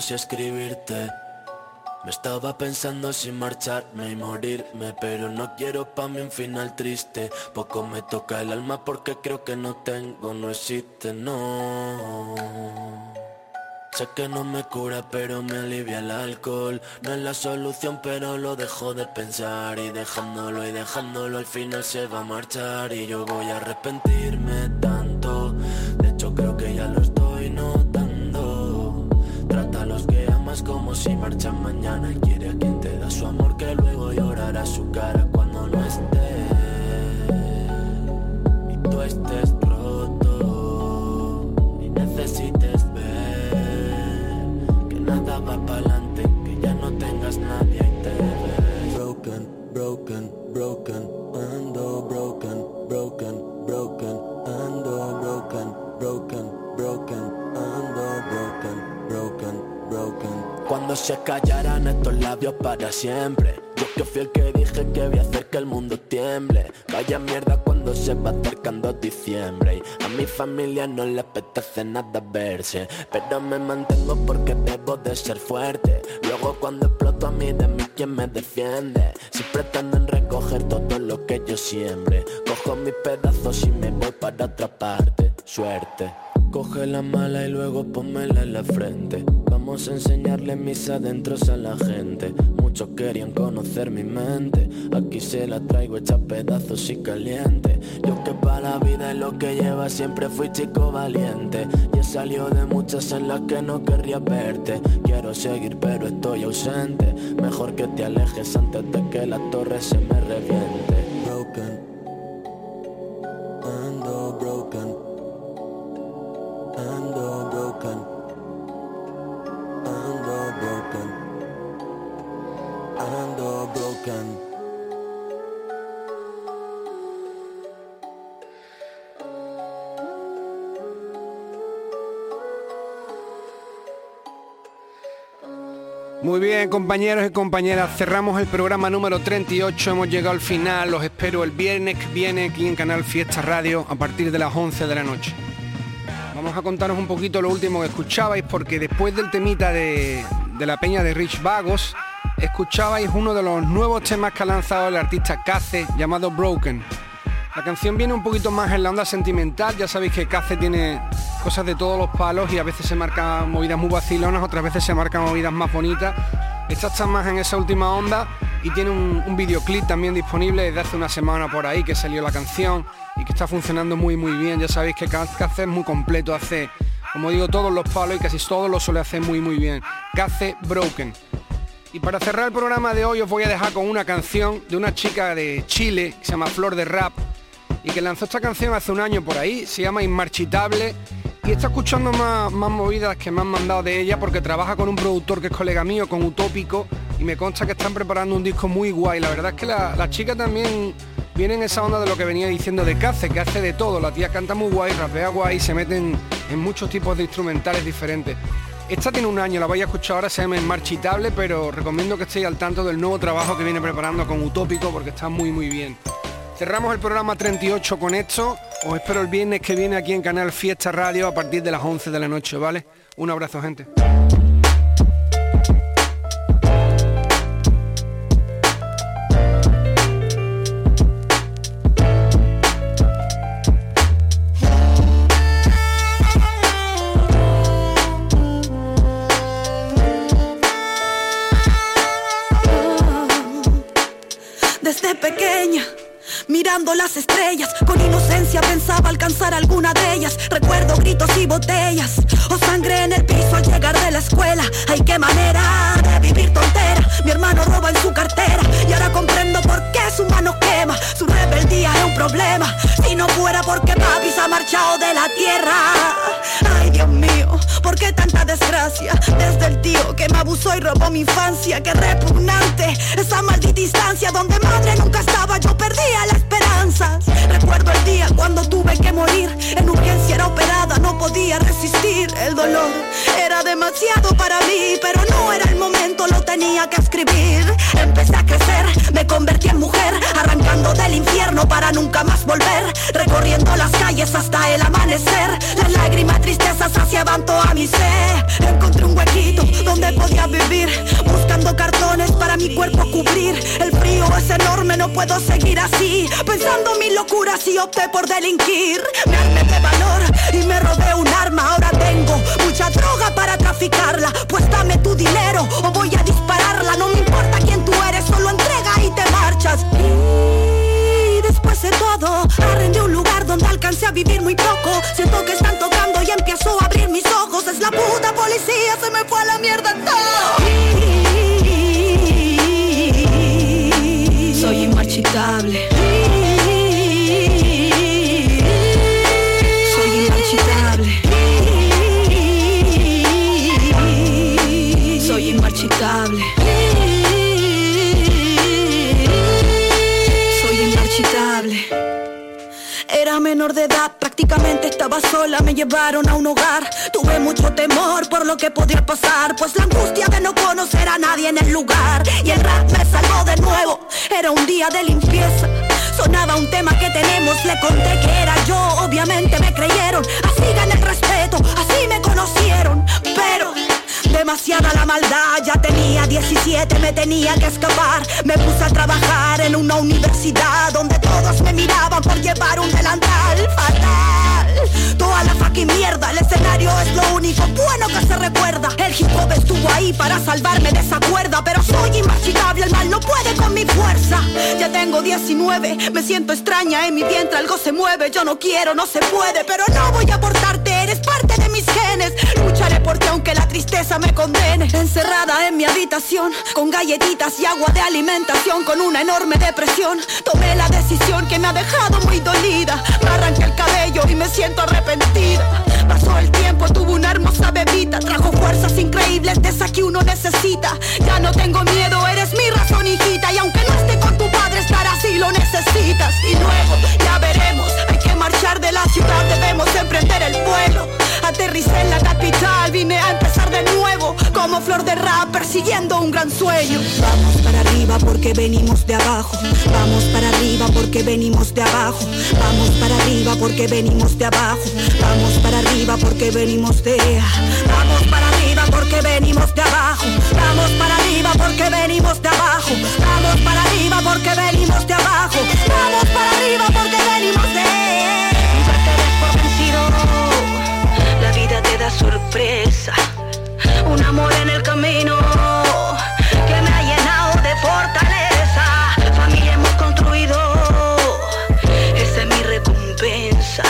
si escribirte. Me estaba pensando si marcharme y morirme, pero no quiero pa' mí un final triste. Poco me toca el alma porque creo que no tengo, no existe, no. Sé que no me cura pero me alivia el alcohol No es la solución pero lo dejo de pensar Y dejándolo y dejándolo al final se va a marchar Y yo voy a arrepentirme se callarán estos labios para siempre. Yo que fui el que dije que voy a hacer que el mundo tiemble. Vaya mierda cuando se va acercando diciembre. Y a mi familia no le apetece nada verse. Pero me mantengo porque debo de ser fuerte. Luego cuando exploto a mí de mí quien me defiende. Si pretenden recoger todo lo que yo siembre. Cojo mis pedazos y me voy para otra parte. Suerte. Coge la mala y luego pónmela en la frente Vamos a enseñarle mis adentros a la gente. Muchos querían conocer mi mente. Aquí se la traigo hecha pedazos y caliente. Yo que para la vida es lo que lleva Siempre fui chico valiente. Y he salido de muchas en las que no querría verte. Quiero seguir pero estoy ausente. Mejor que te alejes antes de que la torre se me reviente. Broken compañeros y compañeras, cerramos el programa número 38, hemos llegado al final, los espero el viernes que viene aquí en Canal Fiesta Radio a partir de las 11 de la noche. Vamos a contaros un poquito lo último que escuchabais porque después del temita de, la peña de Rich Vagos, escuchabais uno de los nuevos temas que ha lanzado el artista Cace llamado Broken. La canción viene un poquito más en la onda sentimental, ya sabéis que Cace tiene cosas de todos los palos y a veces se marcan movidas muy vacilonas, otras veces se marcan movidas más bonitas. Esta está más en esa última onda y tiene un, videoclip también disponible desde hace una semana por ahí que salió la canción y que está funcionando muy muy bien. Ya sabéis que Cace es muy completo, hace, como digo, todos los palos y casi todos lo suele hacer muy muy bien. Cace Broken. Y para cerrar el programa de hoy os voy a dejar con una canción de una chica de Chile que se llama Flor de Rap y que lanzó esta canción hace un año por ahí, se llama Inmarchitable y está escuchando más, más movidas que me han mandado de ella porque trabaja con un productor que es colega mío, con Utópico, y me consta que están preparando un disco muy guay. La verdad es que la, chica también viene en esa onda de lo que venía diciendo de Cace, que hace de todo. La tía canta muy guay, rapea guay, se meten en muchos tipos de instrumentales diferentes. Esta tiene un año, la vais a escuchar ahora, se llama Marchitable, pero recomiendo que estéis al tanto del nuevo trabajo que viene preparando con Utópico porque está muy muy bien. Cerramos el programa 38 con esto. Os espero el viernes que viene aquí en Canal Fiesta Radio a partir de las 11 de la noche, ¿vale? Un abrazo, gente. Mirando las estrellas. Con inocencia pensaba alcanzar alguna de ellas. Recuerdo gritos y botellas, o sangre en el piso al llegar de la escuela. Ay, qué manera de vivir tontera. Mi hermano roba en su cartera y ahora comprendo por qué su mano quema. Su rebeldía es un problema. Si no fuera porque papi se ha marchado de la tierra. Ay, Dios mío, ¿por qué tanta desgracia? Desde el tío que me abusó y robó mi infancia. Qué repugnante esa maldita instancia donde madre nunca estaba. Yo perdía la Recuerdo el día cuando tuve que morir. En urgencia era operada, no podía resistir. El dolor era demasiado para mí, pero no era el momento, lo tenía que escribir. Empecé a crecer, me convertí en mujer, arrancando del infierno para nunca más volver Recorriendo las calles hasta el amanecer Las lágrimas, tristezas saciaban toda mi ser Encontré un huequito donde podía vivir Buscando cartones para mi cuerpo cubrir El frío es enorme, no puedo seguir así Pensando mis locuras y opté por delinquir. Me armé de valor y me robé un arma. Ahora tengo mucha droga para traficarla. Pues dame tu dinero o voy a dispararla. No me importa quién tú eres, solo entrega y te marchas. Y después de todo, arrendé un lugar donde alcancé a vivir muy poco. Siento que están tocando y empiezo a abrir mis ojos. Es la puta policía, se me fue a la mierda todo estaba sola, me llevaron a un hogar. Tuve mucho temor por lo que podría pasar, pues la angustia de no conocer a nadie en el lugar. Y el rap me salvó de nuevo, era un día de limpieza. Sonaba un tema que tenemos, le conté que era yo, obviamente me creyeron. Así gané el respeto, así me conocieron. Pero Demasiada la maldad, ya tenía 17, me tenía que escapar. Me puse a trabajar en una universidad donde todos me miraban por llevar un delantal. Fucking mierda, escenario es lo único bueno que se recuerda. El hip hop estuvo ahí para salvarme de esa cuerda, pero soy inmachicable, el mal no puede con mi fuerza. Ya tengo 19, me siento extraña, en mi vientre algo se mueve. Yo no quiero, no se puede, pero no voy a abortarte, eres parte de mis genes. Lucharé por ti aunque la tristeza me condene. Encerrada en mi habitación, con galletitas y agua de alimentación, con una enorme depresión. Tomé la decisión que me ha dejado muy dolida. Me arranqué el cabello y me siento arrepentida. Pasó el tiempo, tuve una hermosa bebita. Trajo fuerzas increíbles de esa que uno necesita. Ya no tengo miedo, eres mi razón, hijita. Persiguiendo un gran sueño. Vamos para arriba porque venimos de abajo. Vamos para arriba porque venimos de abajo. Vamos para arriba porque venimos de abajo. Vamos para arriba porque venimos de Vamos para arriba porque venimos de abajo. Vamos para arriba porque venimos de abajo. Vamos para arriba porque venimos de abajo. Vamos para arriba porque venimos de Nunca te des la vida te da sorpresa. Un amor en el camino que me ha llenado de fortaleza. Familia hemos construido, esa es mi recompensa.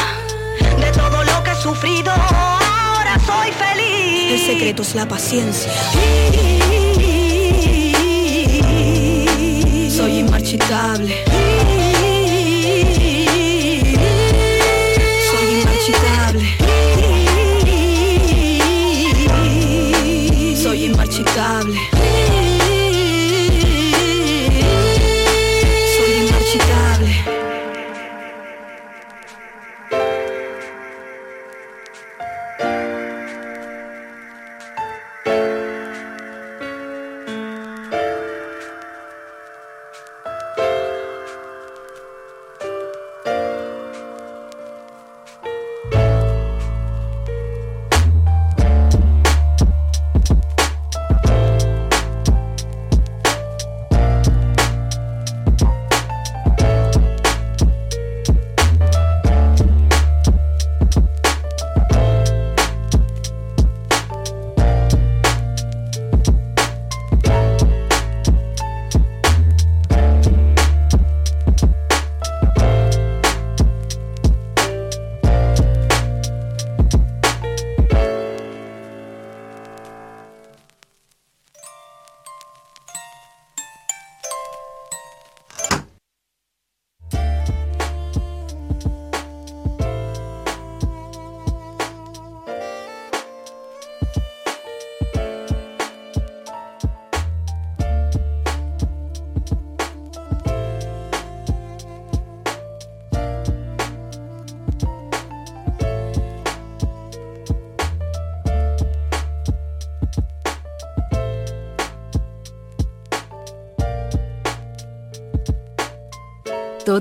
De todo lo que he sufrido, ahora soy feliz. El secreto es la paciencia. Soy inmarchitable.